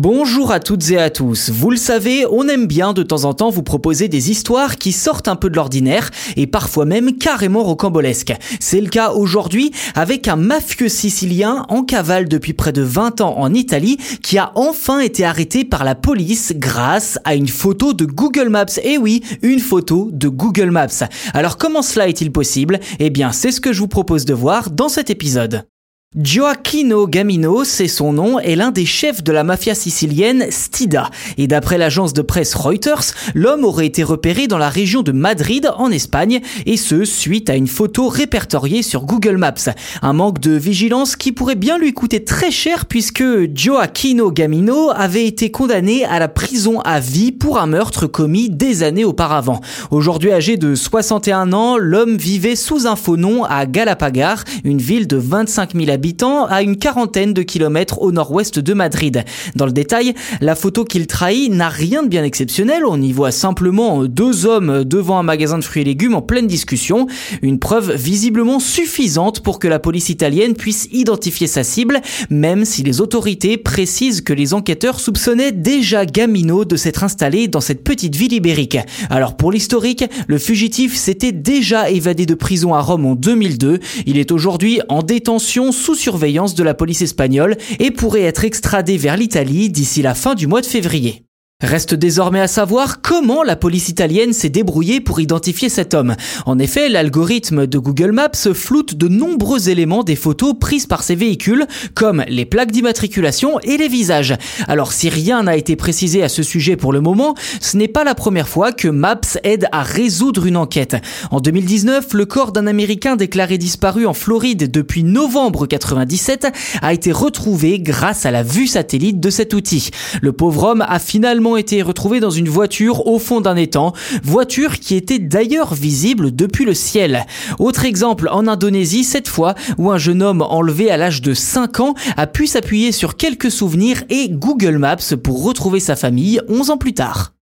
Bonjour à toutes et à tous. Vous le savez, on aime bien de temps en temps vous proposer des histoires qui sortent un peu de l'ordinaire et parfois même carrément rocambolesques. C'est le cas aujourd'hui avec un mafieux sicilien en cavale depuis près de 20 ans en Italie qui a enfin été arrêté par la police grâce à une photo de Google Maps. Eh oui, une photo de Google Maps. Alors comment cela est-il possible? Eh bien, c'est ce que je vous propose de voir dans cet épisode. Gioacchino Gamino, c'est son nom, est l'un des chefs de la mafia sicilienne Stida. Et d'après l'agence de presse Reuters, l'homme aurait été repéré dans la région de Madrid, en Espagne, et ce, suite à une photo répertoriée sur Google Maps. Un manque de vigilance qui pourrait bien lui coûter très cher puisque Gioacchino Gamino avait été condamné à la prison à vie pour un meurtre commis des années auparavant. Aujourd'hui âgé de 61 ans, l'homme vivait sous un faux nom à Galapagar, une ville de 25 000 habitants habitants à une quarantaine de kilomètres au nord-ouest de Madrid. Dans le détail, la photo qu'il trahit n'a rien de bien exceptionnel. On y voit simplement deux hommes devant un magasin de fruits et légumes en pleine discussion. Une preuve visiblement suffisante pour que la police italienne puisse identifier sa cible, même si les autorités précisent que les enquêteurs soupçonnaient déjà Gamino de s'être installé dans cette petite ville ibérique. Alors pour l'historique, le fugitif s'était déjà évadé de prison à Rome en 2002. Il est aujourd'hui en détention sous surveillance de la police espagnole et pourrait être extradé vers l'Italie d'ici la fin du mois de février. Reste désormais à savoir comment la police italienne s'est débrouillée pour identifier cet homme. En effet, l'algorithme de Google Maps floute de nombreux éléments des photos prises par ces véhicules, comme les plaques d'immatriculation et les visages. Alors si rien n'a été précisé à ce sujet pour le moment, ce n'est pas la première fois que Maps aide à résoudre une enquête. En 2019, le corps d'un Américain déclaré disparu en Floride depuis novembre 97 a été retrouvé grâce à la vue satellite de cet outil. Le pauvre homme a finalement été retrouvé dans une voiture au fond d'un étang, voiture qui était d'ailleurs visible depuis le ciel. Autre exemple en Indonésie cette fois, où un jeune homme enlevé à l'âge de 5 ans a pu s'appuyer sur quelques souvenirs et Google Maps pour retrouver sa famille 11 ans plus tard.